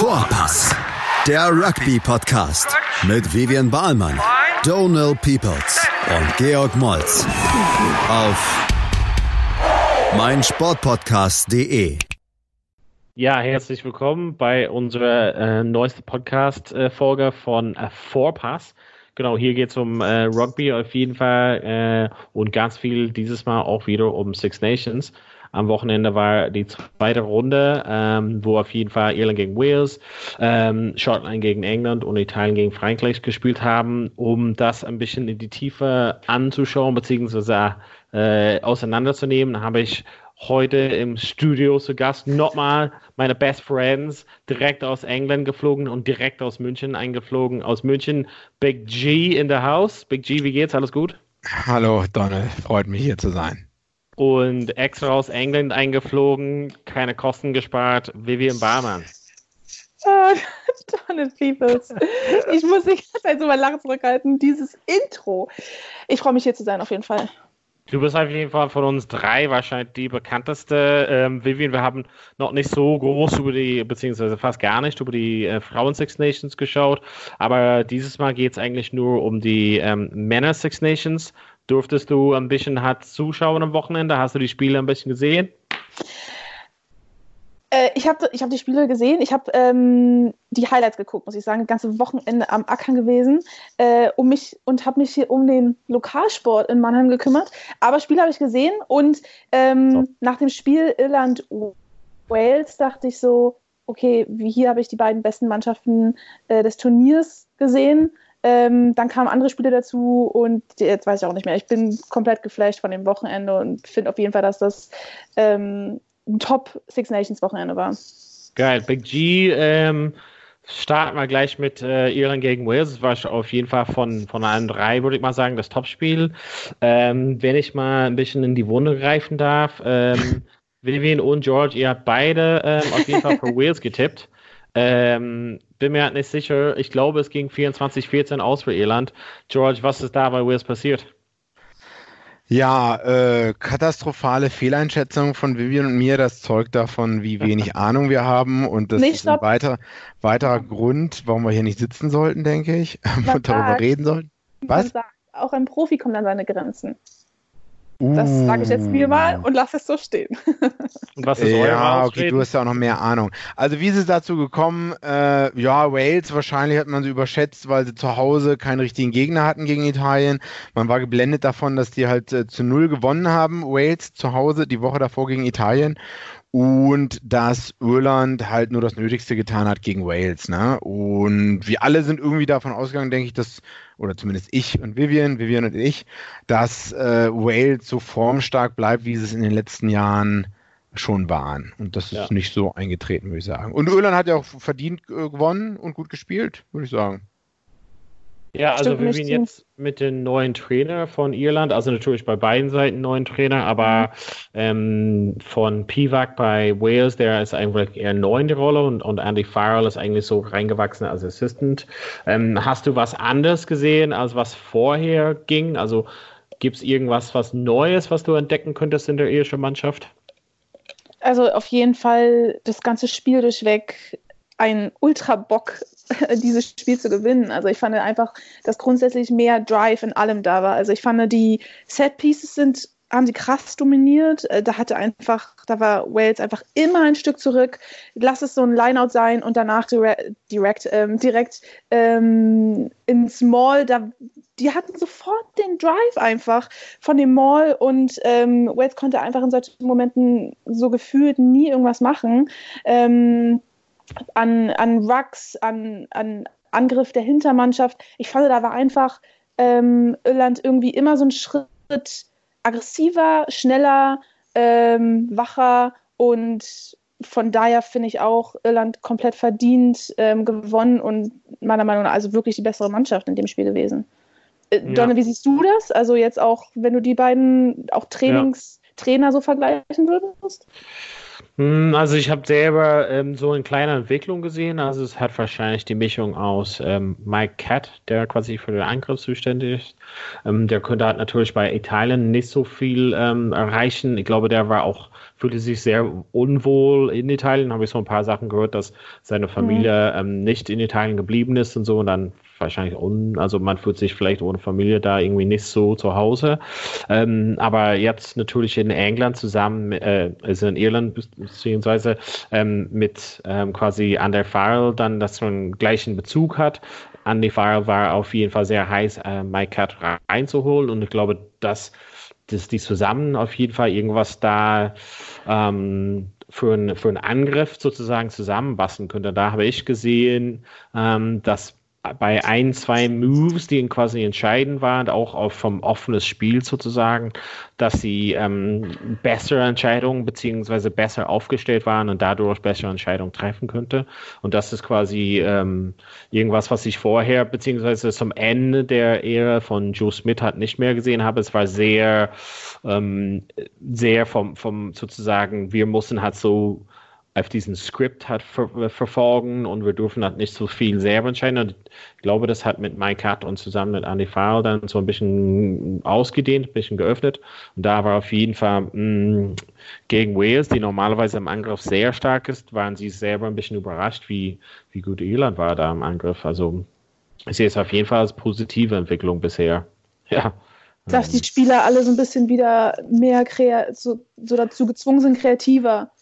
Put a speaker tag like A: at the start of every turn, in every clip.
A: Vorpass, der Rugby-Podcast mit Vivian Bahlmann, Donal Peoples und Georg Moltz auf meinsportpodcast.de.
B: Ja, herzlich willkommen bei unserer äh, neuesten Podcast-Folge von äh, Vorpass. Genau, hier geht es um äh, Rugby auf jeden Fall äh, und ganz viel dieses Mal auch wieder um Six Nations. Am Wochenende war die zweite Runde, ähm, wo auf jeden Fall Irland gegen Wales, ähm, Schottland gegen England und Italien gegen Frankreich gespielt haben, um das ein bisschen in die Tiefe anzuschauen bzw. Äh, auseinanderzunehmen, habe ich heute im Studio zu Gast nochmal meine Best Friends direkt aus England geflogen und direkt aus München eingeflogen. Aus München Big G in der House. Big G, wie geht's? Alles gut?
C: Hallo Donald, freut mich hier zu sein
B: und extra aus England eingeflogen, keine Kosten gespart, Vivian Barmann.
D: Oh, Donald Peoples. Ich muss die ganze Zeit so mal lachen zurückhalten. Dieses Intro. Ich freue mich hier zu sein, auf jeden Fall.
B: Du bist auf jeden Fall von uns drei wahrscheinlich die bekannteste. Ähm, Vivian, wir haben noch nicht so groß über die, beziehungsweise fast gar nicht über die äh, Frauen Six Nations geschaut. Aber dieses Mal geht es eigentlich nur um die ähm, Männer Six Nations. Durftest du ein bisschen hart zuschauen am Wochenende? Hast du die Spiele ein bisschen gesehen?
D: Äh, ich habe ich hab die Spiele gesehen. Ich habe ähm, die Highlights geguckt, muss ich sagen. Das ganze Wochenende am Ackern gewesen äh, um mich und habe mich hier um den Lokalsport in Mannheim gekümmert. Aber Spiele habe ich gesehen und ähm, so. nach dem Spiel Irland-Wales dachte ich so, okay, hier habe ich die beiden besten Mannschaften äh, des Turniers gesehen. Ähm, dann kamen andere Spiele dazu und jetzt weiß ich auch nicht mehr. Ich bin komplett geflasht von dem Wochenende und finde auf jeden Fall, dass das ähm, ein Top Six Nations Wochenende war.
B: Geil. Big G, ähm, starten wir gleich mit äh, Irland gegen Wales. Das war auf jeden Fall von, von allen drei, würde ich mal sagen, das Topspiel. Ähm, wenn ich mal ein bisschen in die Wunde greifen darf, ähm, Vivian und George, ihr habt beide ähm, auf jeden Fall für Wales getippt. Ähm, bin mir halt nicht sicher. Ich glaube, es ging 24-14 aus für Irland. George, was ist da bei Wales passiert?
C: Ja, äh, katastrophale Fehleinschätzung von Vivian und mir. Das zeugt davon, wie wenig Ahnung wir haben. Und das nicht ist ein weiter, weiterer Grund, warum wir hier nicht sitzen sollten, denke ich. und darüber reden sollten.
D: Was? Auch ein Profi kommt an seine Grenzen. Das sage ich jetzt mir mal uh. und lasse es so stehen.
C: und was ist Ja, okay, du hast ja auch noch mehr Ahnung. Also wie ist es dazu gekommen? Äh, ja, Wales, wahrscheinlich hat man sie überschätzt, weil sie zu Hause keinen richtigen Gegner hatten gegen Italien. Man war geblendet davon, dass die halt äh, zu null gewonnen haben, Wales zu Hause, die Woche davor gegen Italien und dass Irland halt nur das Nötigste getan hat gegen Wales. Ne? Und wir alle sind irgendwie davon ausgegangen, denke ich, dass, oder zumindest ich und Vivian, Vivian und ich, dass äh, Wales so formstark bleibt, wie sie es in den letzten Jahren schon waren. Und das ja. ist nicht so eingetreten, würde ich sagen. Und Irland hat ja auch verdient äh, gewonnen und gut gespielt, würde ich sagen.
B: Ja, also wir sind jetzt mit dem neuen Trainer von Irland, also natürlich bei beiden Seiten neuen Trainer, aber ähm, von Pivak bei Wales, der ist eigentlich eher neu in die Rolle und, und Andy Farrell ist eigentlich so reingewachsen als Assistant. Ähm, hast du was anderes gesehen, als was vorher ging? Also gibt es irgendwas, was Neues, was du entdecken könntest in der irischen Mannschaft?
D: Also auf jeden Fall das ganze Spiel durchweg ein Ultra-Bock, dieses Spiel zu gewinnen. Also ich fand einfach, dass grundsätzlich mehr Drive in allem da war. Also ich fand, die Set-Pieces sind haben sie krass dominiert. Äh, da hatte einfach, da war Wales einfach immer ein Stück zurück. Lass es so ein Lineout sein und danach direkt, direkt, ähm, direkt ähm, ins Mall. Da, die hatten sofort den Drive einfach von dem Mall und ähm, Wales konnte einfach in solchen Momenten so gefühlt nie irgendwas machen. Ähm, an, an Rucks, an, an Angriff der Hintermannschaft. Ich fand, da war einfach ähm, Irland irgendwie immer so ein Schritt aggressiver, schneller, ähm, wacher und von daher finde ich auch Irland komplett verdient ähm, gewonnen und meiner Meinung nach also wirklich die bessere Mannschaft in dem Spiel gewesen. Äh, ja. Donne, wie siehst du das? Also jetzt auch, wenn du die beiden auch Trainingstrainer ja. so vergleichen würdest?
B: Hm, also ich habe selber ähm, so eine kleine Entwicklung gesehen. Also es hat wahrscheinlich die Mischung aus ähm, Mike Cat, der quasi für den Angriff zuständig ist. Ähm, der könnte halt natürlich bei Italien nicht so viel ähm, erreichen. Ich glaube, der war auch fühlte sich sehr unwohl in Italien. Habe ich so ein paar Sachen gehört, dass seine Familie mhm. nicht in Italien geblieben ist und so. Und dann wahrscheinlich un, also man fühlt sich vielleicht ohne Familie da irgendwie nicht so zu Hause. Ähm, aber jetzt natürlich in England zusammen, äh, also in Irland beziehungsweise ähm, mit ähm, quasi Ander Farrell dann, dass man gleichen Bezug hat. Andy Farrell war auf jeden Fall sehr heiß, äh, Mike Cat reinzuholen und ich glaube, dass, dass die zusammen auf jeden Fall irgendwas da ähm, für, ein, für einen Angriff sozusagen zusammenbasteln könnte. Da habe ich gesehen, ähm, dass bei ein, zwei Moves, die quasi entscheidend waren, auch auf vom offenes Spiel sozusagen, dass sie ähm, bessere Entscheidungen beziehungsweise besser aufgestellt waren und dadurch bessere Entscheidungen treffen könnte. Und das ist quasi ähm, irgendwas, was ich vorher beziehungsweise zum Ende der Ära von Joe Smith halt nicht mehr gesehen habe. Es war sehr, ähm, sehr vom, vom sozusagen, wir mussten halt so auf diesen Skript hat ver verfolgen und wir dürfen halt nicht so viel selber entscheiden. Und ich glaube, das hat mit Mike Cat und zusammen mit Andy Farrell dann so ein bisschen ausgedehnt, ein bisschen geöffnet. Und da war auf jeden Fall mh, mm, gegen Wales, die normalerweise im Angriff sehr stark ist, waren sie selber ein bisschen überrascht, wie, wie gut Irland war da im Angriff. Also ich sehe es auf jeden Fall als positive Entwicklung bisher. Ja.
D: Dass die Spieler alle so ein bisschen wieder mehr so, so dazu gezwungen sind, kreativer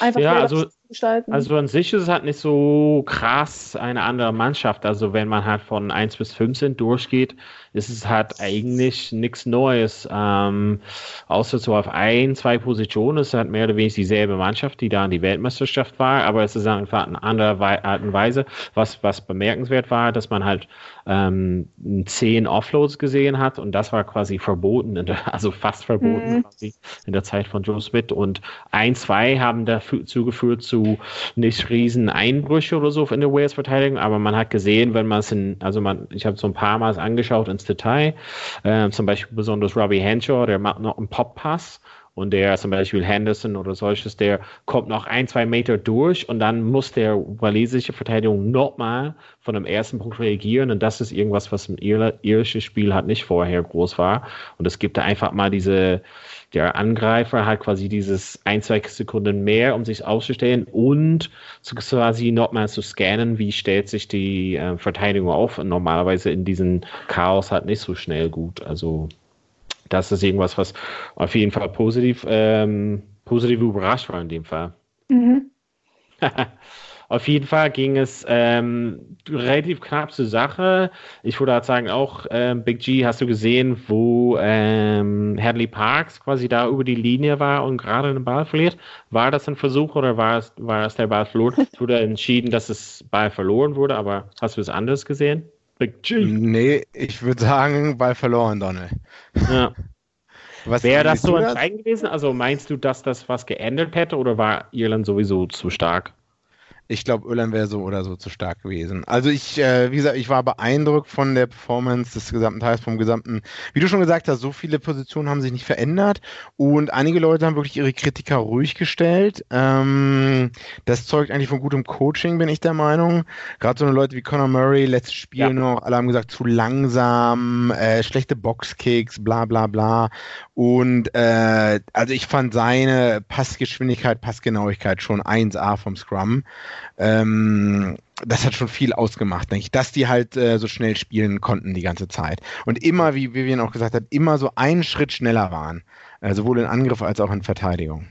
B: Einfach ja, also, gestalten. Also an sich ist es halt nicht so krass eine andere Mannschaft. Also wenn man halt von 1 bis 15 durchgeht, ist es halt eigentlich nichts Neues. Ähm, außer so auf ein, zwei Positionen ist es halt mehr oder weniger dieselbe Mannschaft, die da in die Weltmeisterschaft war, aber es ist einfach eine andere Art und Weise. Was, was bemerkenswert war, dass man halt ähm, zehn Offloads gesehen hat und das war quasi verboten, der, also fast verboten mhm. quasi in der Zeit von Joe Smith und ein, zwei haben dazu geführt zu nicht riesen Einbrüche oder so in der Wales-Verteidigung, aber man hat gesehen, wenn man es in, also man, ich habe so ein paar Mal angeschaut ins Detail, äh, zum Beispiel besonders Robbie Henshaw, der macht noch einen Pop-Pass und der zum Beispiel Henderson oder solches, der kommt noch ein, zwei Meter durch und dann muss der walisische Verteidigung nochmal von dem ersten Punkt reagieren. Und das ist irgendwas, was im irischen Spiel halt nicht vorher groß war. Und es gibt da einfach mal diese, der Angreifer hat quasi dieses ein, zwei Sekunden mehr, um sich auszustellen und quasi nochmal zu scannen, wie stellt sich die äh, Verteidigung auf. Und normalerweise in diesem Chaos halt nicht so schnell gut, also das ist irgendwas, was auf jeden Fall positiv, ähm, positiv überrascht war in dem Fall. Mhm. auf jeden Fall ging es ähm, relativ knapp zur Sache. Ich würde halt sagen, auch ähm, Big G, hast du gesehen, wo ähm, Hadley Parks quasi da über die Linie war und gerade den Ball verliert? War das ein Versuch oder war es, war es der Ball verloren? Es wurde entschieden, dass das Ball verloren wurde, aber hast du es anders gesehen?
C: Big G. Nee, ich würde sagen, Ball verloren, Donald. Ja.
B: Wäre das so entscheidend gewesen? Also meinst du, dass das was geändert hätte oder war Irland sowieso zu stark?
C: Ich glaube, Irland wäre so oder so zu stark gewesen. Also ich, äh, wie gesagt, ich war beeindruckt von der Performance des gesamten Teils, vom gesamten, wie du schon gesagt hast, so viele Positionen haben sich nicht verändert und einige Leute haben wirklich ihre Kritiker ruhig gestellt. Ähm, das zeugt eigentlich von gutem Coaching, bin ich der Meinung. Gerade so eine Leute wie Conor Murray, letztes Spiel ja. noch, alle haben gesagt, zu langsam, äh, schlechte Boxkicks, bla bla bla. Und äh, also ich fand seine Passgeschwindigkeit, Passgenauigkeit schon 1A vom Scrum. Ähm, das hat schon viel ausgemacht, denke ich, dass die halt äh, so schnell spielen konnten die ganze Zeit. Und immer, wie Vivian auch gesagt hat, immer so einen Schritt schneller waren. Äh, sowohl in Angriff als auch in Verteidigung.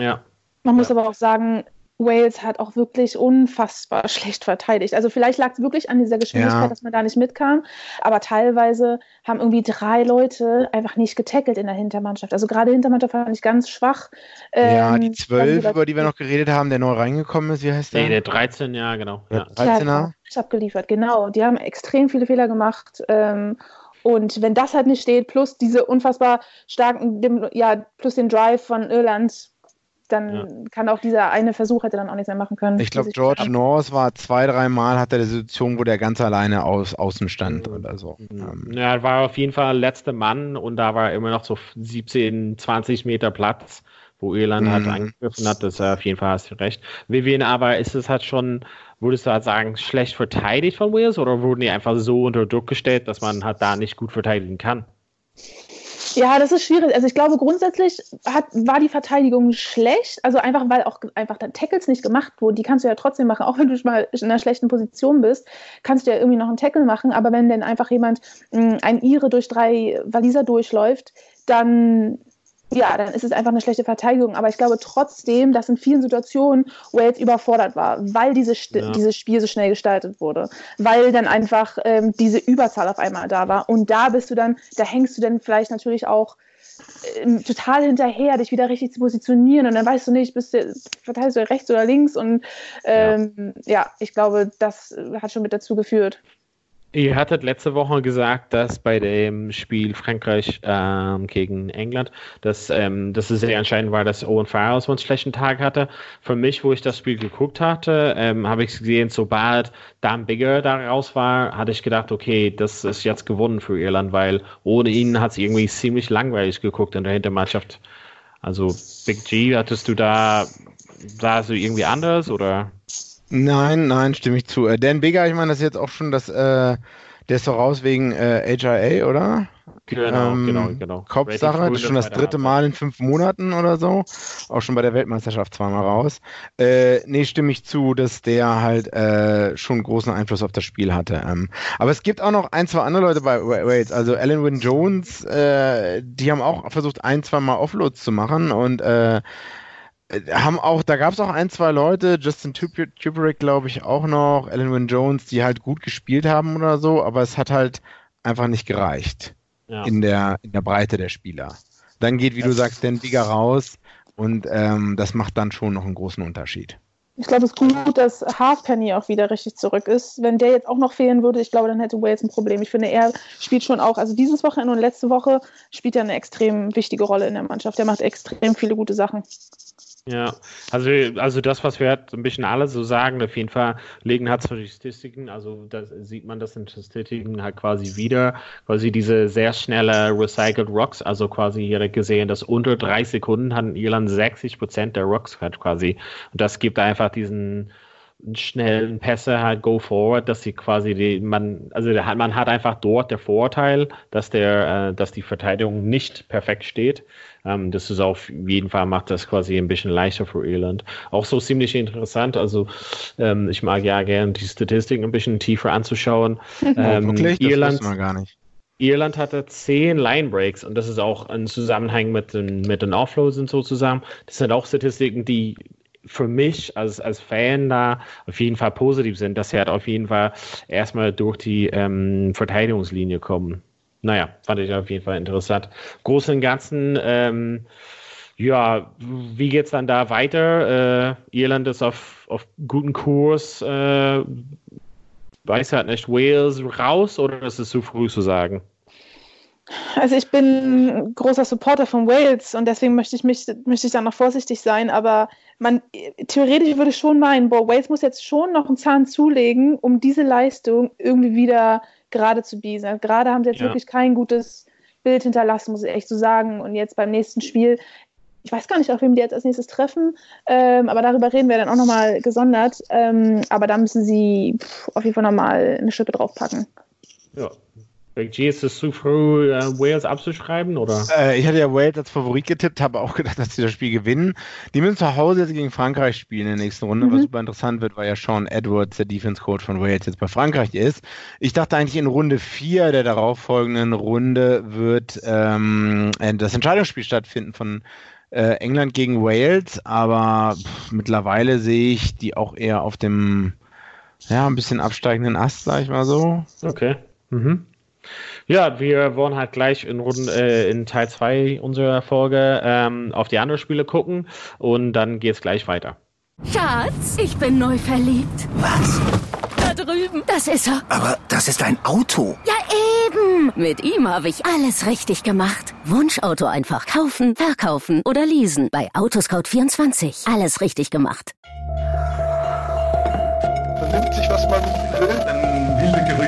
D: Ja. Man muss aber auch sagen, Wales hat auch wirklich unfassbar schlecht verteidigt. Also vielleicht lag es wirklich an dieser Geschwindigkeit, ja. dass man da nicht mitkam, aber teilweise haben irgendwie drei Leute einfach nicht getackelt in der Hintermannschaft. Also gerade Hintermannschaft fand ich ganz schwach.
C: ja, ähm, die zwölf, über die wir noch geredet haben, der neu reingekommen ist, wie heißt der?
B: Nee, der 13, ja, genau.
C: Ja. 13er?
D: Ja, abgeliefert, genau. Die haben extrem viele Fehler gemacht. Ähm, und wenn das halt nicht steht, plus diese unfassbar starken, ja, plus den Drive von Irland, dann ja. kann auch dieser eine Versuch hätte dann auch nichts mehr machen können.
C: Ich glaube, George Norris war zwei, dreimal hat er die Situation, wo der ganz alleine aus, außen stand mhm. oder so.
B: Mhm. Ja, er war auf jeden Fall letzter Mann und da war immer noch so 17, 20 Meter Platz, wo Irland mhm. halt angegriffen hat. Das auf jeden Fall hast du recht. Vivian, aber ist es halt schon, würdest du halt sagen, schlecht verteidigt von Wales oder wurden die einfach so unter Druck gestellt, dass man halt da nicht gut verteidigen kann?
D: Ja, das ist schwierig. Also ich glaube, grundsätzlich hat, war die Verteidigung schlecht. Also einfach, weil auch einfach dann Tackles nicht gemacht wurden. Die kannst du ja trotzdem machen. Auch wenn du mal in einer schlechten Position bist, kannst du ja irgendwie noch einen Tackle machen. Aber wenn dann einfach jemand mh, mm, ein Ire durch drei Waliser durchläuft, dann ja, dann ist es einfach eine schlechte Verteidigung. Aber ich glaube trotzdem, dass in vielen Situationen Wales überfordert war, weil diese ja. dieses Spiel so schnell gestaltet wurde, weil dann einfach ähm, diese Überzahl auf einmal da war. Und da bist du dann, da hängst du dann vielleicht natürlich auch ähm, total hinterher, dich wieder richtig zu positionieren und dann weißt du nicht, bist du, verteidigst du rechts oder links und ähm, ja. ja, ich glaube, das hat schon mit dazu geführt.
B: Ihr hattet letzte Woche gesagt, dass bei dem Spiel Frankreich ähm, gegen England, dass, ähm, dass es sehr entscheidend war, dass Owen Farrell so einen schlechten Tag hatte. Für mich, wo ich das Spiel geguckt hatte, ähm, habe ich gesehen, sobald Dan Bigger da raus war, hatte ich gedacht, okay, das ist jetzt gewonnen für Irland, weil ohne ihn hat es irgendwie ziemlich langweilig geguckt in der Hintermannschaft. Also Big G, hattest du da, sahst du irgendwie anders oder?
C: Nein, nein, stimme ich zu. Äh, Dan Bigger, ich meine, das ist jetzt auch schon das, äh, der ist doch raus wegen äh, HIA, oder?
B: Genau, ähm, genau, genau.
C: Kopfsache, das ist schon das dritte Mal in fünf Monaten oder so. Auch schon bei der Weltmeisterschaft zweimal raus. Äh, nee, stimme ich zu, dass der halt äh, schon großen Einfluss auf das Spiel hatte. Ähm, aber es gibt auch noch ein, zwei andere Leute bei Wales. Also Alan Wynne Jones, äh, die haben auch versucht, ein, zwei Mal Offloads zu machen und äh, haben auch, da gab es auch ein, zwei Leute, Justin Tuperick glaube ich auch noch, Alan Wynne Jones, die halt gut gespielt haben oder so, aber es hat halt einfach nicht gereicht ja. in, der, in der Breite der Spieler. Dann geht, wie das du sagst, Dan Digger raus und ähm, das macht dann schon noch einen großen Unterschied.
D: Ich glaube, es ist gut, dass Halfpenny auch wieder richtig zurück ist. Wenn der jetzt auch noch fehlen würde, ich glaube, dann hätte Wales ein Problem. Ich finde, er spielt schon auch, also dieses Wochenende und letzte Woche spielt er eine extrem wichtige Rolle in der Mannschaft. Der macht extrem viele gute Sachen.
B: Ja, also, also das, was wir halt ein bisschen alle so sagen, auf jeden Fall legen hat zwar die Statistiken, also da sieht man das in Statistiken halt quasi wieder, quasi diese sehr schnelle Recycled Rocks, also quasi hier gesehen, dass unter drei Sekunden hatten Irland 60 Prozent der Rocks halt quasi. Und das gibt einfach diesen schnellen Pässe halt go forward, dass sie quasi die, man, also der, man hat einfach dort der Vorteil, dass der, äh, dass die Verteidigung nicht perfekt steht. Ähm, das ist auf jeden Fall macht das quasi ein bisschen leichter für Irland. Auch so ziemlich interessant. Also ähm, ich mag ja gerne die Statistiken ein bisschen tiefer anzuschauen.
C: Ähm, Wirklich? Das Irland, man gar nicht.
B: Irland hatte zehn Line Breaks und das ist auch ein Zusammenhang mit den, mit den Offloads und so zusammen. Das sind auch Statistiken, die für mich als, als Fan da auf jeden Fall positiv sind, dass sie halt auf jeden Fall erstmal durch die ähm, Verteidigungslinie kommen. Naja, fand ich auf jeden Fall interessant. Großen und Ganzen, ähm, ja, wie geht's dann da weiter? Äh, Irland ist auf, auf guten Kurs. Äh, weiß halt nicht, Wales raus oder ist es zu früh zu sagen?
D: Also ich bin großer Supporter von Wales und deswegen möchte ich mich möchte ich da noch vorsichtig sein, aber man theoretisch würde ich schon meinen, boah, Wales muss jetzt schon noch einen Zahn zulegen, um diese Leistung irgendwie wieder gerade zu biegen. Also gerade haben sie jetzt ja. wirklich kein gutes Bild hinterlassen, muss ich echt so sagen. Und jetzt beim nächsten Spiel, ich weiß gar nicht, auf wem die jetzt als nächstes treffen, ähm, aber darüber reden wir dann auch nochmal gesondert. Ähm, aber da müssen sie pff, auf jeden Fall nochmal eine Schippe draufpacken.
B: Ja, G, ist es zu früh, äh, Wales abzuschreiben, oder?
C: Äh, ich hatte ja Wales als Favorit getippt, habe auch gedacht, dass sie das Spiel gewinnen. Die müssen zu Hause jetzt gegen Frankreich spielen in der nächsten Runde, mhm. was super interessant wird, weil ja Sean Edwards, der Defense-Coach von Wales, jetzt bei Frankreich ist. Ich dachte eigentlich in Runde 4 der darauffolgenden Runde wird ähm, das Entscheidungsspiel stattfinden von äh, England gegen Wales, aber pff, mittlerweile sehe ich die auch eher auf dem ja, ein bisschen absteigenden Ast, sag ich mal so.
B: Okay. Mhm. Ja, wir wollen halt gleich in, Runden, äh, in Teil 2 unserer Folge ähm, auf die anderen Spiele gucken und dann geht es gleich weiter.
E: Schatz, ich bin neu verliebt.
F: Was?
E: Da drüben. Das ist er.
F: Aber das ist ein Auto.
E: Ja, eben. Mit ihm habe ich alles richtig gemacht. Wunschauto einfach kaufen, verkaufen oder leasen. Bei Autoscout24. Alles richtig gemacht.
G: Vernimmt sich, was man will,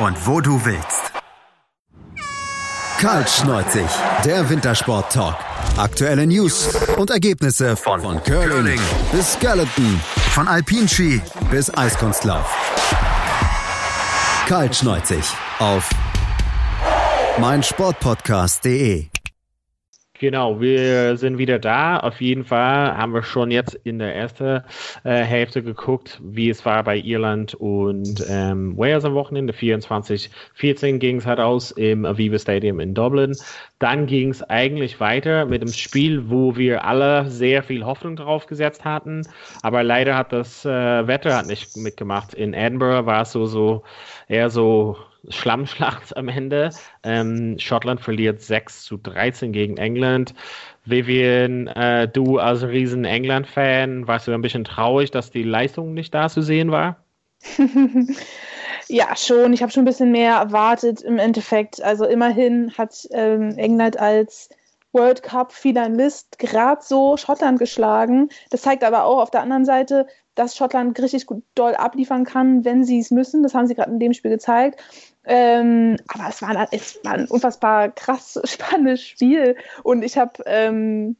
A: und wo du willst. Karl Schneuzig, der Wintersport-Talk. Aktuelle News und Ergebnisse von, von Curling bis Skeleton, von Alpinski bis Eiskunstlauf. Karl Schneuzig auf meinsportpodcast.de
B: Genau, wir sind wieder da. Auf jeden Fall haben wir schon jetzt in der ersten äh, Hälfte geguckt, wie es war bei Irland und ähm, Wales am Wochenende. 24-14 ging es halt aus im Aviva Stadium in Dublin. Dann ging es eigentlich weiter mit dem Spiel, wo wir alle sehr viel Hoffnung drauf gesetzt hatten. Aber leider hat das äh, Wetter hat nicht mitgemacht. In Edinburgh war es so, so eher so Schlammschlacht am Ende. Ähm, Schottland verliert 6 zu 13 gegen England. Vivian, äh, du als riesen England-Fan, warst du ein bisschen traurig, dass die Leistung nicht da zu sehen war?
D: ja, schon. Ich habe schon ein bisschen mehr erwartet im Endeffekt. Also immerhin hat ähm, England als World Cup Finalist gerade so Schottland geschlagen. Das zeigt aber auch auf der anderen Seite, dass Schottland richtig gut doll abliefern kann, wenn sie es müssen. Das haben sie gerade in dem Spiel gezeigt. Ähm, aber es war, es war ein unfassbar krass spannendes Spiel. Und ich habe, ähm,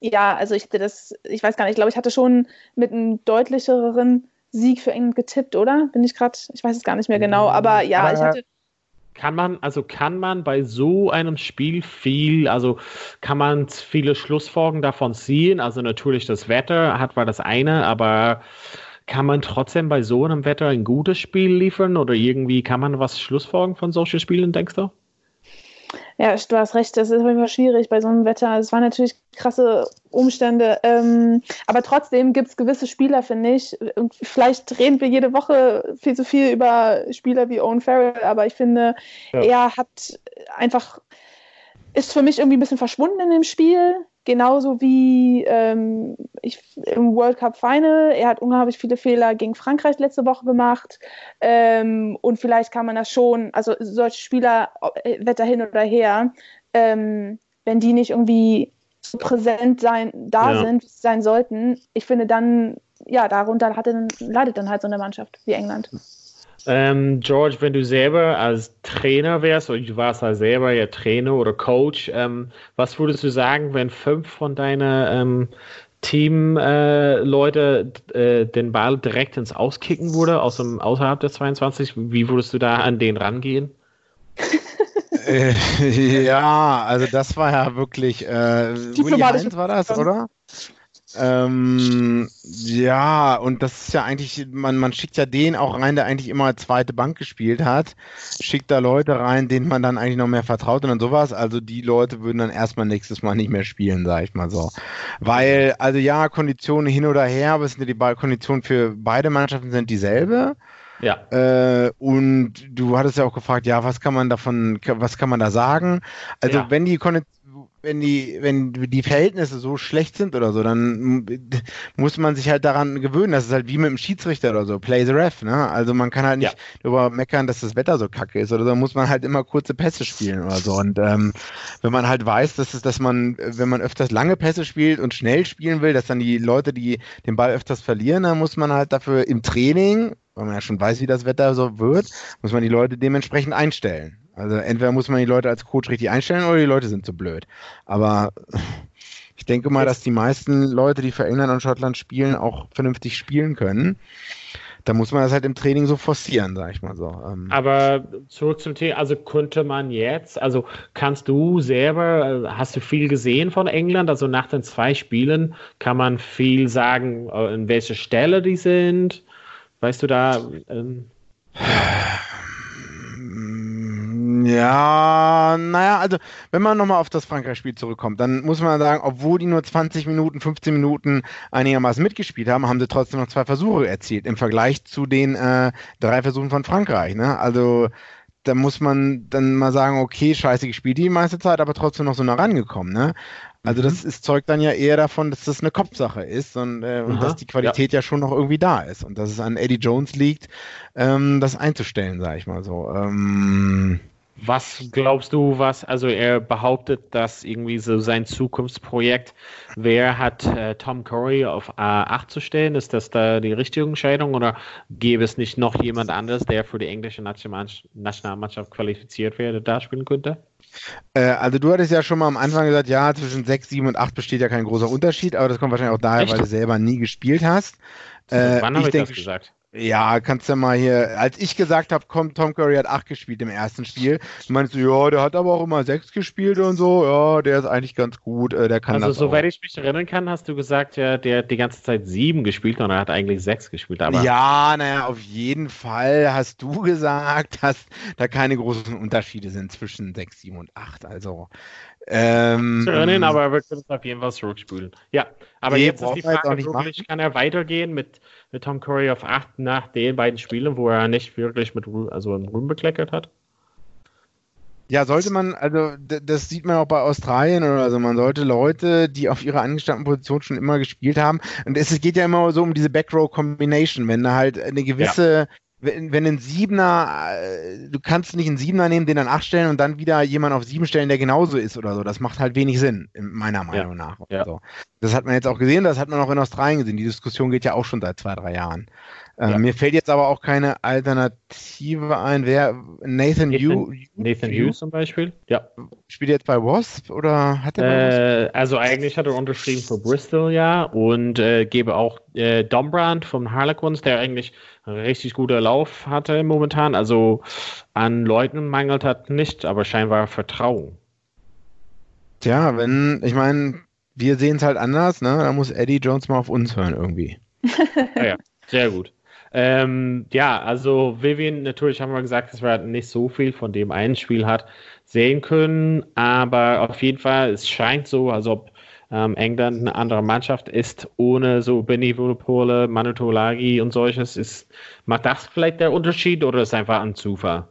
D: ja, also ich das, ich weiß gar nicht, ich glaube, ich hatte schon mit einem deutlicheren Sieg für England getippt, oder? Bin ich gerade, ich weiß es gar nicht mehr genau, aber ja, aber, ich hatte
B: kann man, also kann man bei so einem Spiel viel, also kann man viele Schlussfolgerungen davon ziehen? Also natürlich das Wetter hat war das eine, aber kann man trotzdem bei so einem Wetter ein gutes Spiel liefern oder irgendwie kann man was Schlussfolgerungen von solchen Spielen, denkst du?
D: Ja, du hast recht, das ist immer schwierig bei so einem Wetter. Es waren natürlich krasse Umstände, ähm, aber trotzdem gibt es gewisse Spieler, finde ich. Und vielleicht reden wir jede Woche viel zu viel über Spieler wie Owen Farrell, aber ich finde, ja. er hat einfach, ist für mich irgendwie ein bisschen verschwunden in dem Spiel. Genauso wie ähm, ich, im World Cup Final. Er hat unglaublich viele Fehler gegen Frankreich letzte Woche gemacht. Ähm, und vielleicht kann man das schon, also solche Spieler, äh, Wetter hin oder her, ähm, wenn die nicht irgendwie so präsent sein, da ja. sind, sein sollten, ich finde dann, ja, darunter hat, leidet dann halt so eine Mannschaft wie England.
B: Ähm, George, wenn du selber als Trainer wärst, oder du warst halt selber ja Trainer oder Coach, ähm, was würdest du sagen, wenn fünf von deinen ähm, Teamleute äh, äh, den Ball direkt ins Auskicken würde, aus dem, außerhalb der 22? Wie würdest du da an den rangehen?
C: äh, ja, also das war ja wirklich. Äh, Willi Heinz war das, oder? Ähm, ja, und das ist ja eigentlich, man, man schickt ja den auch rein, der eigentlich immer zweite Bank gespielt hat, schickt da Leute rein, denen man dann eigentlich noch mehr vertraut und dann sowas. Also die Leute würden dann erstmal nächstes Mal nicht mehr spielen, sag ich mal so. Weil, also ja, Konditionen hin oder her, aber es sind ja die Konditionen für beide Mannschaften sind dieselbe.
B: Ja.
C: Äh, und du hattest ja auch gefragt, ja, was kann man davon, was kann man da sagen? Also ja. wenn die Konditionen wenn die, wenn die Verhältnisse so schlecht sind oder so, dann muss man sich halt daran gewöhnen. Das ist halt wie mit dem Schiedsrichter oder so, play the ref, ne? Also man kann halt nicht ja. darüber meckern, dass das Wetter so kacke ist oder so, muss man halt immer kurze Pässe spielen oder so. Und ähm, wenn man halt weiß, dass es, dass man, wenn man öfters lange Pässe spielt und schnell spielen will, dass dann die Leute, die den Ball öfters verlieren, dann muss man halt dafür im Training, weil man ja schon weiß, wie das Wetter so wird, muss man die Leute dementsprechend einstellen. Also entweder muss man die Leute als Coach richtig einstellen oder die Leute sind zu blöd. Aber ich denke mal, dass die meisten Leute, die für England und Schottland spielen, auch vernünftig spielen können. Da muss man das halt im Training so forcieren, sag ich mal so.
B: Ähm. Aber zurück zum Thema, also könnte man jetzt, also kannst du selber, äh, hast du viel gesehen von England? Also nach den zwei Spielen kann man viel sagen, äh, in welcher Stelle die sind? Weißt du da? Ähm
C: Ja, naja, also wenn man nochmal auf das Frankreich-Spiel zurückkommt, dann muss man sagen, obwohl die nur 20 Minuten, 15 Minuten einigermaßen mitgespielt haben, haben sie trotzdem noch zwei Versuche erzielt im Vergleich zu den äh, drei Versuchen von Frankreich. Ne? Also da muss man dann mal sagen, okay, scheiße gespielt die meiste Zeit, aber trotzdem noch so nah rangekommen. Ne? Also das mhm. ist, zeugt dann ja eher davon, dass das eine Kopfsache ist und, äh, und dass die Qualität ja. ja. schon noch irgendwie da ist und dass es an Eddie Jones liegt, ähm, das einzustellen, sage ich mal so. Ähm,
B: Was glaubst du, was, also er behauptet, dass irgendwie so sein Zukunftsprojekt wäre, hat äh, Tom Curry auf A8 zu stellen? Ist das da die richtige Entscheidung oder gäbe es nicht noch jemand anderes, der für die englische Nationalmannschaft qualifiziert wäre, da spielen könnte?
C: Äh, also du hattest ja schon mal am Anfang gesagt, ja, zwischen 6, 7 und 8 besteht ja kein großer Unterschied, aber das kommt wahrscheinlich auch daher, Echt? weil du selber nie gespielt hast.
B: Äh, Wann habe ich, ich denk, das gesagt?
C: Ja, kannst du mal hier, als ich gesagt habe, komm, Tom Curry hat 8 gespielt im ersten Spiel, meinst du, ja, der hat aber auch immer 6 gespielt und so, ja, der ist eigentlich ganz gut, äh, der kann
B: also,
C: das
B: soweit ich mich erinnern kann, hast du gesagt, ja, der hat die ganze Zeit 7 gespielt und er hat eigentlich 6 gespielt, aber...
C: Ja, naja, auf jeden Fall hast du gesagt, dass da keine großen Unterschiede sind zwischen 6, 7 und 8, also...
B: Ähm, zu erinnern, aber wir können es auf jeden Fall zurückspülen. Ja, aber nee, jetzt ist die Frage wirklich, kann er weitergehen mit mit Tom Curry auf 8 nach den beiden Spielen, wo er nicht wirklich mit also im Ruhm bekleckert hat?
C: Ja, sollte man, also das sieht man auch bei Australien oder so, man sollte Leute, die auf ihrer angestammten Position schon immer gespielt haben, und es geht ja immer so um diese Backrow-Combination, wenn da halt eine gewisse ja wenn, wenn ein Siebener, äh, du kannst nicht einen Siebener nehmen, den dann acht stellen und dann wieder jemanden auf sieben stellen, der genauso ist oder so. Das macht halt wenig Sinn, meiner Meinung ja. nach. Ja. So. Das hat man jetzt auch gesehen, das hat man auch in Australien gesehen. Die Diskussion geht ja auch schon seit zwei, drei Jahren. Äh, ja. Mir fällt jetzt aber auch keine Alternative ein. Wer Nathan, Nathan Hughes?
B: Nathan Hughes zum Beispiel,
C: ja. Spielt jetzt bei Wasp oder hat
B: er äh, Also eigentlich hat er unterschrieben für Bristol, ja, und äh, gebe auch äh, Dombrand vom Harlequins, der eigentlich richtig guter Lauf hatte momentan. Also an Leuten mangelt hat nicht, aber scheinbar Vertrauen.
C: Tja, wenn, ich meine, wir sehen es halt anders, ne? Da muss Eddie Jones mal auf uns hören irgendwie.
B: ja, ja, sehr gut. Ähm, ja, also Vivian, natürlich haben wir gesagt, dass wir nicht so viel von dem einen Spiel hat sehen können, aber auf jeden Fall, es scheint so, als ob ähm, England eine andere Mannschaft ist, ohne so Benny Vunopole, Manutolagi und solches. Ist, macht das vielleicht der Unterschied oder ist einfach ein Zufall?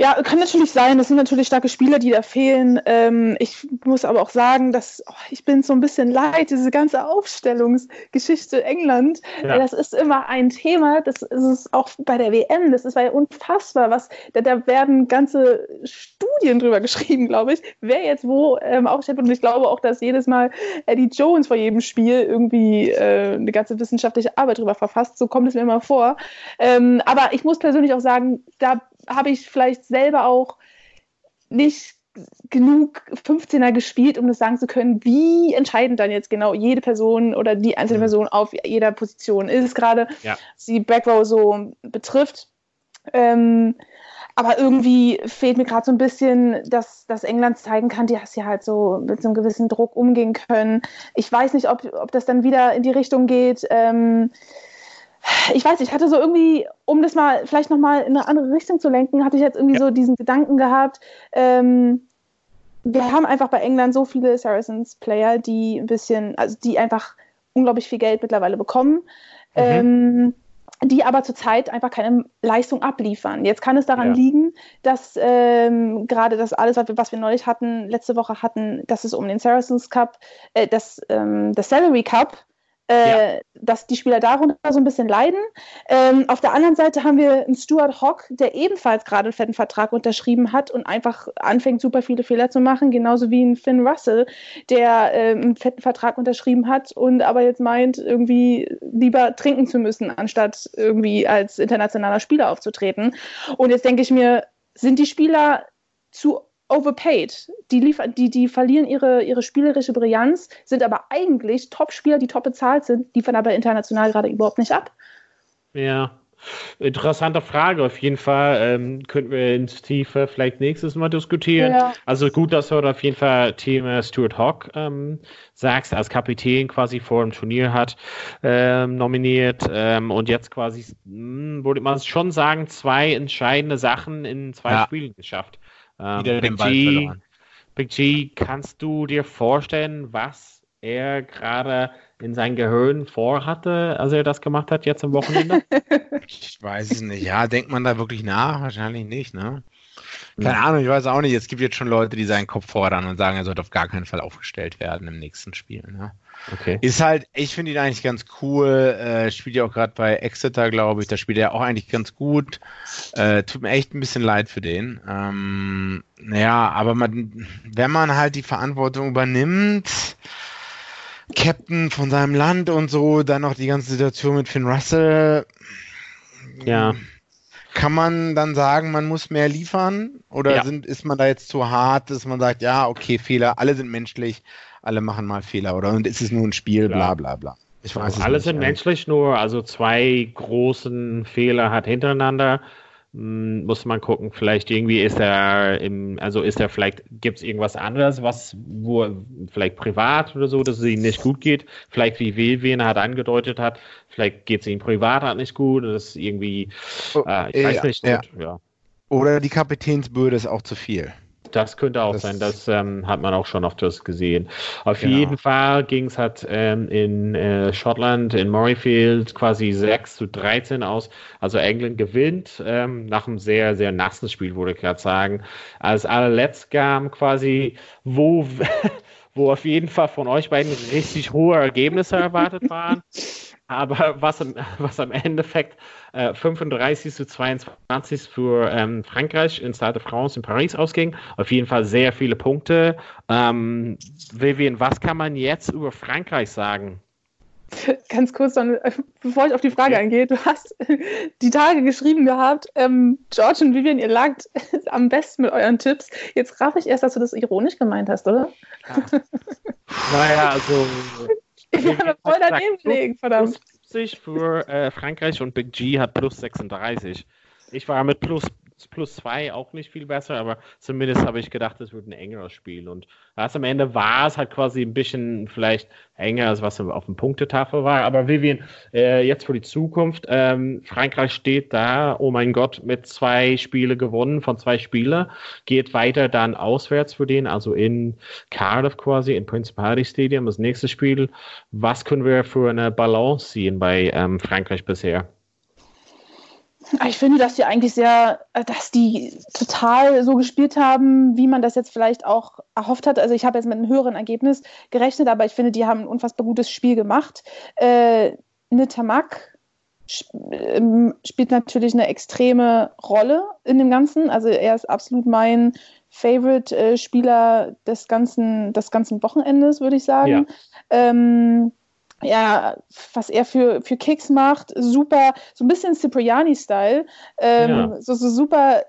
D: Ja, kann natürlich sein. Das sind natürlich starke Spieler, die da fehlen. Ähm, ich muss aber auch sagen, dass oh, ich bin so ein bisschen leid, diese ganze Aufstellungsgeschichte England. Ja. Das ist immer ein Thema. Das ist auch bei der WM. Das ist ja unfassbar. Was, da, da, werden ganze Studien drüber geschrieben, glaube ich, wer jetzt wo ähm, aufgestellt wird. Und ich glaube auch, dass jedes Mal Eddie Jones vor jedem Spiel irgendwie äh, eine ganze wissenschaftliche Arbeit drüber verfasst. So kommt es mir immer vor. Ähm, aber ich muss persönlich auch sagen, da habe ich vielleicht selber auch nicht genug 15er gespielt, um das sagen zu können, wie entscheidend dann jetzt genau jede Person oder die einzelne mhm. Person auf jeder Position ist, gerade ja. was die Backrow so betrifft. Ähm, aber irgendwie fehlt mir gerade so ein bisschen, dass, dass England zeigen kann, die hast ja halt so mit so einem gewissen Druck umgehen können. Ich weiß nicht, ob, ob das dann wieder in die Richtung geht. Ähm, ich weiß, ich hatte so irgendwie, um das mal vielleicht nochmal in eine andere Richtung zu lenken, hatte ich jetzt irgendwie ja. so diesen Gedanken gehabt, ähm, wir haben einfach bei England so viele Saracens-Player, die ein bisschen, also die einfach unglaublich viel Geld mittlerweile bekommen, mhm. ähm, die aber zurzeit einfach keine Leistung abliefern. Jetzt kann es daran ja. liegen, dass ähm, gerade das alles, was wir, was wir, neulich hatten, letzte Woche hatten, dass es um den Saracens Cup, äh, das, ähm, das Salary Cup äh, ja. dass die Spieler darunter so ein bisschen leiden. Ähm, auf der anderen Seite haben wir einen Stuart Hawk, der ebenfalls gerade einen fetten Vertrag unterschrieben hat und einfach anfängt, super viele Fehler zu machen, genauso wie ein Finn Russell, der äh, einen fetten Vertrag unterschrieben hat und aber jetzt meint, irgendwie lieber trinken zu müssen, anstatt irgendwie als internationaler Spieler aufzutreten. Und jetzt denke ich mir, sind die Spieler zu overpaid. Die, liefer die, die verlieren ihre, ihre spielerische Brillanz, sind aber eigentlich Top-Spieler, die top bezahlt sind, liefern aber international gerade überhaupt nicht ab.
B: Ja, Interessante Frage. Auf jeden Fall ähm, könnten wir ins Tiefe vielleicht nächstes Mal diskutieren. Ja. Also gut, dass du auf jeden Fall Thema Stuart Hawk ähm, sagst, als Kapitän quasi vor dem Turnier hat ähm, nominiert ähm, und jetzt quasi, mh, hm, würde man schon sagen, zwei entscheidende Sachen in zwei ja. Spielen geschafft. Ähm, Wieder den Ball G, verloren. Big G, kannst du dir vorstellen, was er gerade in sein Gehirn vorhatte, als er das gemacht hat jetzt am Wochenende?
C: ich weiß es nicht. Ja, denkt man da wirklich nach? Wahrscheinlich nicht, ne? Keine Ahnung, ich weiß auch nicht. Es gibt jetzt schon Leute, die seinen Kopf fordern und sagen, er sollte auf gar keinen Fall aufgestellt werden im nächsten Spiel. Ne? Okay. Ist halt, ich finde ihn eigentlich ganz cool. Äh, spielt ja auch gerade bei Exeter, glaube ich. Da spielt er auch eigentlich ganz gut. Äh, tut mir echt ein bisschen leid für den. Ähm, naja, aber man, wenn man halt die Verantwortung übernimmt, Captain von seinem Land und so, dann noch die ganze Situation mit Finn Russell.
B: Ja.
C: Kann man dann sagen, man muss mehr liefern? Oder ja. sind, ist man da jetzt zu hart, dass man sagt, ja, okay, Fehler, alle sind menschlich, alle machen mal Fehler, oder? Und ist es nur ein Spiel, bla bla bla.
B: Ich weiß also, alle nicht, sind ja. menschlich, nur also zwei großen Fehler hat hintereinander muss man gucken, vielleicht irgendwie ist er im, also ist er vielleicht, gibt es irgendwas anderes, was, wo vielleicht privat oder so, dass es ihm nicht gut geht, vielleicht wie Wilwien hat angedeutet hat, vielleicht geht es ihm privat halt nicht gut, das ist irgendwie, oh, äh, ich weiß ja, nicht,
C: ja. ja. Oder die Kapitänsbürde ist auch zu viel.
B: Das könnte auch das sein, das ähm, hat man auch schon auf das gesehen. Auf genau. jeden Fall ging es halt ähm, in äh, Schottland, in Murrayfield quasi 6 zu 13 aus. Also England gewinnt ähm, nach einem sehr, sehr nassen Spiel, würde ich gerade sagen. Als allerletzt kam quasi, wo, wo auf jeden Fall von euch beiden richtig hohe Ergebnisse erwartet waren. Aber was im, was im Endeffekt äh, 35 zu 22 für ähm, Frankreich in Stade de France in Paris ausging. Auf jeden Fall sehr viele Punkte. Ähm, Vivian, was kann man jetzt über Frankreich sagen?
D: Ganz kurz, dann, bevor ich auf die Frage eingehe, du hast die Tage geschrieben gehabt, ähm, George und Vivian, ihr lagt am besten mit euren Tipps. Jetzt raff ich erst, dass du das ironisch gemeint hast, oder?
B: Ja. naja, also
D: ich habe voll daneben gelegen, verdammt.
B: 50 für äh, Frankreich und Big G hat plus 36. Ich war mit plus plus zwei auch nicht viel besser, aber zumindest habe ich gedacht, es wird ein engeres Spiel. Und was am Ende war es halt quasi ein bisschen vielleicht enger, als was auf dem Punktetafel war. Aber Vivian, äh, jetzt für die Zukunft, ähm, Frankreich steht da, oh mein Gott, mit zwei Spiele gewonnen von zwei Spielen, geht weiter dann auswärts für den, also in Cardiff quasi, in Principality Stadium, das nächste Spiel. Was können wir für eine Balance sehen bei ähm, Frankreich bisher?
D: Ich finde, dass die eigentlich sehr, äh, dass die total so gespielt haben, wie man das jetzt vielleicht auch erhofft hat. Also ich habe jetzt mit einem höheren Ergebnis gerechnet, aber ich finde, die haben ein unfassbar gutes Spiel gemacht. Äh, Nitamak ähm, spielt natürlich eine extreme Rolle in dem Ganzen. Also er ist absolut mein Favorite-Spieler äh, des ganzen, des ganzen Wochenendes, würde ich sagen. Ja. Ähm, ja, was er für, für Kicks macht, super, so ein bisschen Cipriani-Style, ähm, ja. so, so super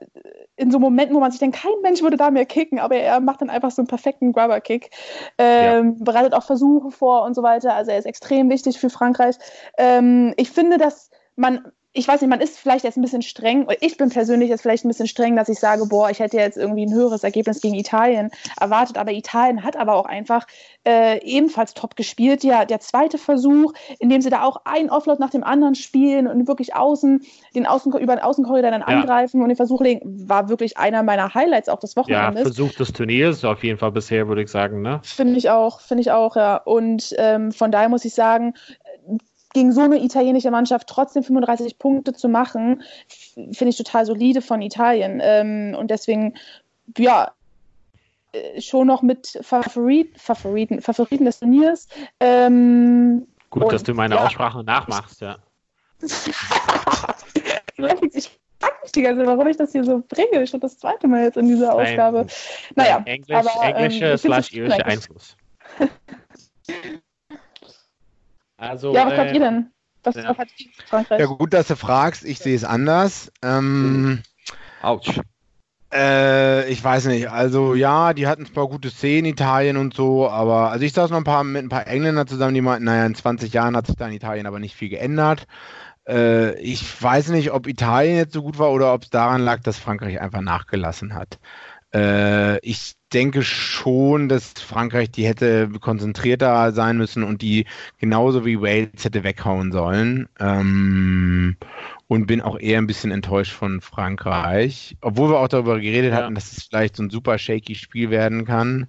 D: in so Momenten, wo man sich denkt, kein Mensch würde da mehr kicken, aber er macht dann einfach so einen perfekten Grubber-Kick, ähm, ja. bereitet auch Versuche vor und so weiter, also er ist extrem wichtig für Frankreich. Ähm, ich finde, dass man ich weiß nicht, man ist vielleicht jetzt ein bisschen streng, ich bin persönlich jetzt vielleicht ein bisschen streng, dass ich sage, boah, ich hätte jetzt irgendwie ein höheres Ergebnis gegen Italien erwartet, aber Italien hat aber auch einfach äh, ebenfalls top gespielt. Ja, der zweite Versuch, in dem sie da auch ein Offload nach dem anderen spielen und wirklich außen, den Außen, über den Außenkorridor dann ja. angreifen und den Versuch legen, war wirklich einer meiner Highlights auch des Wochenendes.
B: Ja, Versuch des Turniers auf jeden Fall bisher, würde ich sagen, ne?
D: Finde ich auch, finde ich auch, ja. Und ähm, von daher muss ich sagen, gegen so eine italienische Mannschaft trotzdem 35 Punkte zu machen, finde ich total solide von Italien. Ähm, und deswegen, ja, äh, schon noch mit Favorit, Favoriten, Favoriten des Turniers. Ähm,
B: Gut, und, dass du meine ja. Aussprache nachmachst, ja.
D: ich frage mich die ganze Zeit, warum ich das hier so bringe. Schon das zweite Mal jetzt in dieser Ausgabe. Naja,
B: Englisch, aber, englische ähm, slash irische Einfluss.
D: Also, ja, was glaubt äh, ihr denn? Was, ja. hat
C: Frankreich? Ja, gut, dass du fragst. Ich sehe es anders. Ähm,
B: Autsch.
C: Äh, ich weiß nicht. Also ja, die hatten zwar gute Szenen, Italien und so, aber also ich saß noch ein paar mit ein paar Engländern zusammen, die meinten, naja, in 20 Jahren hat sich da in Italien aber nicht viel geändert. Äh, ich weiß nicht, ob Italien jetzt so gut war oder ob es daran lag, dass Frankreich einfach nachgelassen hat. Äh, ich denke schon, dass Frankreich die hätte konzentrierter sein müssen und die genauso wie Wales hätte weghauen sollen. Ähm, und bin auch eher ein bisschen enttäuscht von Frankreich, obwohl wir auch darüber geredet ja. hatten, dass es vielleicht so ein super shaky Spiel werden kann,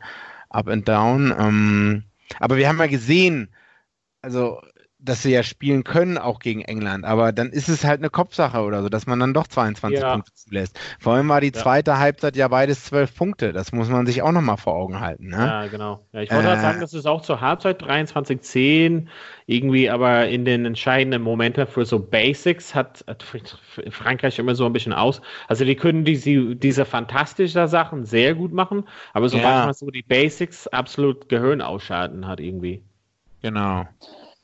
C: up and down. Ähm, aber wir haben ja gesehen, also dass sie ja spielen können, auch gegen England. Aber dann ist es halt eine Kopfsache oder so, dass man dann doch 22 ja. Punkte zulässt. Vor allem war die zweite ja. Halbzeit ja beides 12 Punkte. Das muss man sich auch nochmal vor Augen halten. Ne?
B: Ja, genau. Ja, ich wollte äh, sagen, das ist auch zur Halbzeit 23-10. Irgendwie aber in den entscheidenden Momenten für so Basics hat, hat, Frankreich immer so ein bisschen aus. Also die können diese, diese fantastischen Sachen sehr gut machen, aber so manchmal so die Basics absolut Gehirn ausschalten hat irgendwie.
C: Genau.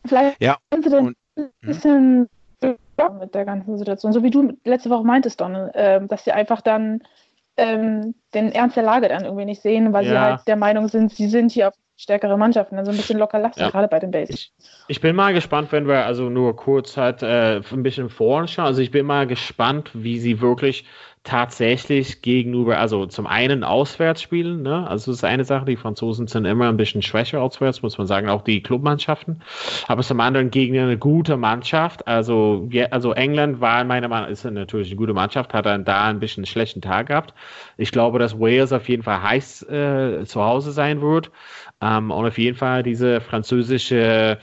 D: Vielleicht ja. kannst du denn und, ein hm? bisschen mit der ganzen Situation, so wie du letzte Woche meintest, Donald, äh, dass sie einfach dann ähm, den Ernst der Lage dann irgendwie nicht sehen, weil ja. sie halt der Meinung sind, sie sind hier auf stärkere Mannschaften, also ein bisschen locker lassen, ja. gerade bei den Basics.
B: Ich, ich, bin mal gespannt, wenn wir also nur kurz halt äh, ein bisschen vorne schauen. Also ich bin mal gespannt, wie sie wirklich tatsächlich gegenüber, also zum einen auswärts spielen, ne? also das ist eine Sache, die Franzosen sind immer ein bisschen schwächer auswärts, muss man sagen, auch die Clubmannschaften, aber zum anderen gegen eine gute Mannschaft, also, also England war meiner Meinung nach, ist natürlich eine gute Mannschaft, hat dann da ein bisschen einen schlechten Tag gehabt. Ich glaube, dass Wales auf jeden Fall heiß äh, zu Hause sein wird ähm, und auf jeden Fall diese französische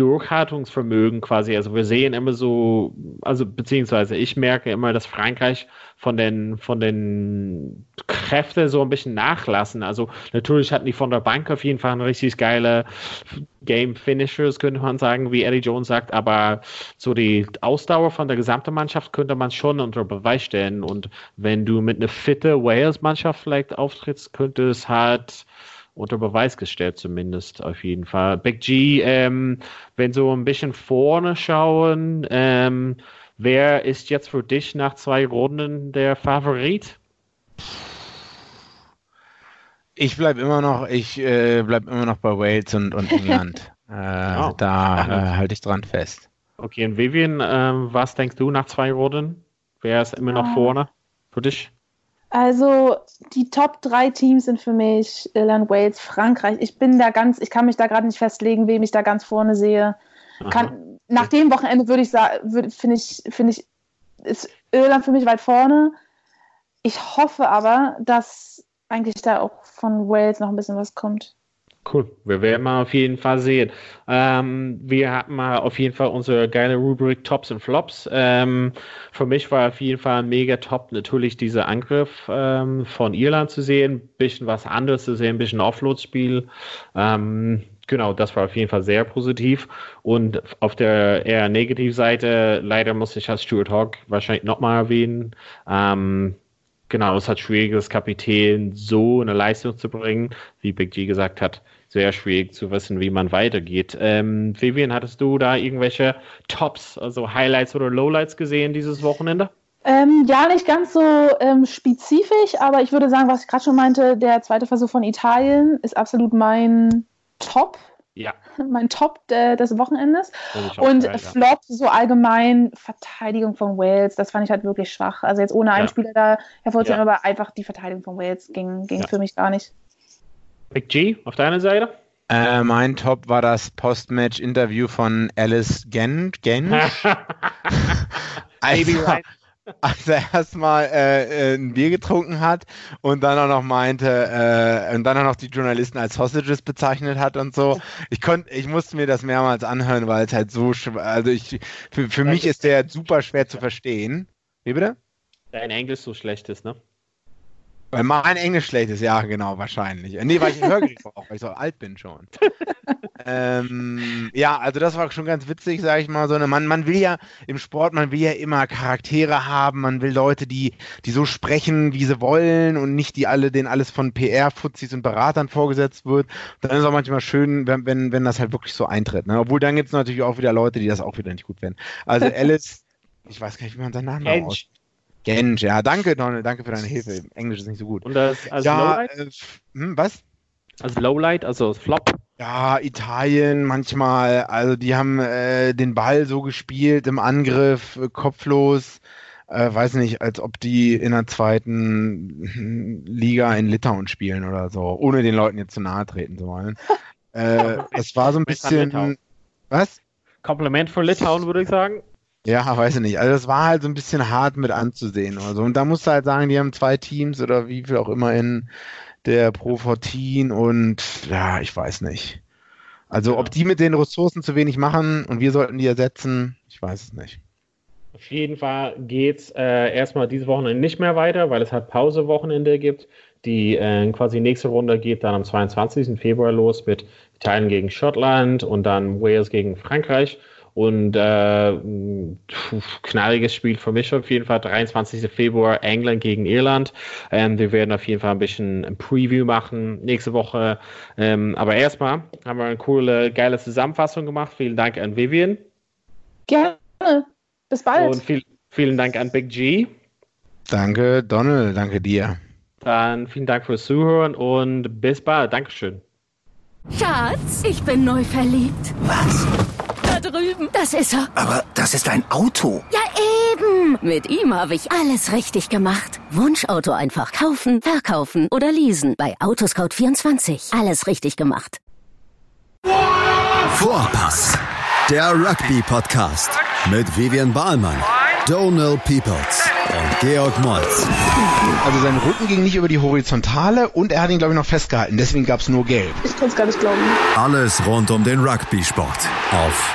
B: Durchhaltungsvermögen quasi. Also wir sehen immer so, also beziehungsweise ich merke immer, dass Frankreich von den von den Kräften so ein bisschen nachlassen. Also natürlich hatten die von der Bank auf jeden Fall ein richtig geile Game Finishers, könnte man sagen, wie Eddie Jones sagt, aber so die Ausdauer von der gesamten Mannschaft könnte man schon unter Beweis stellen. Und wenn du mit einer fitte Wales-Mannschaft vielleicht auftrittst, könnte es halt unter Beweis gestellt, zumindest auf jeden Fall. Big G, ähm, wenn so ein bisschen vorne schauen, ähm, wer ist jetzt für dich nach zwei Runden der Favorit?
C: Ich bleibe immer noch, ich äh, bleib immer noch bei Wales und, und England. äh, oh. Da äh, halte ich dran fest.
B: Okay, und Vivian, äh, was denkst du nach zwei Runden? Wer ist immer noch ah. vorne für dich?
D: Also die Top drei Teams sind für mich Irland, Wales, Frankreich. Ich bin da ganz, ich kann mich da gerade nicht festlegen, wem ich da ganz vorne sehe. Kann, nach dem Wochenende würde ich sagen, finde ich, finde ich, ist Irland für mich weit vorne. Ich hoffe aber, dass eigentlich da auch von Wales noch ein bisschen was kommt.
B: Cool, wir werden mal auf jeden Fall sehen. Ähm, wir hatten mal auf jeden Fall unsere geile Rubrik Tops und Flops. Ähm, für mich war auf jeden Fall ein mega top natürlich dieser Angriff ähm, von Irland zu sehen, bisschen was anderes zu sehen, bisschen Offload-Spiel. Ähm, genau, das war auf jeden Fall sehr positiv. Und auf der eher Negativseite, leider muss ich als Stuart Hawk wahrscheinlich nochmal erwähnen. Genau, es hat schwierig, das Kapitän so eine Leistung zu bringen, wie Big G gesagt hat sehr schwierig zu wissen, wie man weitergeht. Ähm, Vivian, hattest du da irgendwelche Tops, also Highlights oder Lowlights gesehen dieses Wochenende?
D: Ähm, ja, nicht ganz so ähm, spezifisch, aber ich würde sagen, was ich gerade schon meinte, der zweite Versuch von Italien ist absolut mein Top.
B: Ja.
D: Mein Top de, des Wochenendes. Und geil, Flop, ja. so allgemein Verteidigung von Wales, das fand ich halt wirklich schwach. Also jetzt ohne einen ja. Spieler da hervorzuheben, ja. aber einfach die Verteidigung von Wales ging, ging für mich gar nicht.
B: Big G, auf deiner Seite?
C: Äh, mein Top war das Postmatch-Interview von Alice Gent. Gent? also, als er erstmal äh, äh, ein Bier getrunken hat und dann auch noch meinte, äh, und dann auch noch die Journalisten als Sausages bezeichnet hat und so. Ich konnte, ich musste mir das mehrmals anhören, weil es halt so schwer, also ich, für, für mich ist der super schwer zu verstehen. Wie bitte?
B: Dein Englisch so schlecht ist, ne?
C: Weil mein Englisch schlecht ist, ja, genau, wahrscheinlich. Nee, weil ich Hörgerät brauche, weil ich so alt bin schon. ähm, ja, also das war schon ganz witzig, sage ich mal. So eine, man, man will ja im Sport, man will ja immer Charaktere haben, man will Leute, die, die so sprechen, wie sie wollen und nicht die alle, denen alles von PR-Fuzis und Beratern vorgesetzt wird. Dann ist es auch manchmal schön, wenn, wenn, wenn das halt wirklich so eintritt. Ne? Obwohl dann gibt es natürlich auch wieder Leute, die das auch wieder nicht gut finden. Also Alice, ich weiß gar nicht, wie man seinen Namen ausspricht. Gensch, ja, danke, Donald, danke für deine Hilfe. Englisch ist nicht so gut.
B: Und das als
C: ja, Lowlight? Äh, hm, was?
B: Als Lowlight, also Flop?
C: Ja, Italien manchmal, also die haben äh, den Ball so gespielt im Angriff, äh, kopflos. Äh, weiß nicht, als ob die in der zweiten Liga in Litauen spielen oder so, ohne den Leuten jetzt zu nahe treten zu wollen. äh, es war so ein bisschen. Was?
B: Kompliment für Litauen, würde ich sagen.
C: Ja, weiß ich nicht. Also das war halt so ein bisschen hart mit anzusehen oder so. Und da musst du halt sagen, die haben zwei Teams oder wie viel auch immer in der Pro 14 und ja, ich weiß nicht. Also ob die mit den Ressourcen zu wenig machen und wir sollten die ersetzen, ich weiß es nicht.
B: Auf jeden Fall geht es äh, erstmal diese Wochenende nicht mehr weiter, weil es halt Pausewochenende gibt. Die äh, quasi nächste Runde geht dann am 22. Februar los mit Italien gegen Schottland und dann Wales gegen Frankreich. Und äh, knalliges Spiel für mich auf jeden Fall. 23. Februar England gegen Irland. Ähm, wir werden auf jeden Fall ein bisschen ein Preview machen nächste Woche. Ähm, aber erstmal haben wir eine coole, geile Zusammenfassung gemacht. Vielen Dank an Vivian.
D: Gerne. Bis bald.
B: Und viel, vielen Dank an Big G.
C: Danke, Donald. Danke dir.
B: Dann vielen Dank fürs Zuhören und bis bald. Dankeschön.
E: Schatz, ich bin neu verliebt.
F: Was?
E: Das ist er.
F: Aber das ist ein Auto.
E: Ja, eben. Mit ihm habe ich alles richtig gemacht. Wunschauto einfach kaufen, verkaufen oder leasen. Bei Autoscout24. Alles richtig gemacht.
A: Vorpass. Der Rugby-Podcast mit Vivian Bahlmann, Donal Peoples und Georg Moltz.
C: Also sein Rücken ging nicht über die Horizontale und er hat ihn, glaube ich, noch festgehalten. Deswegen gab es nur Gelb.
D: Ich kann es gar nicht glauben.
A: Alles rund um den Rugby-Sport auf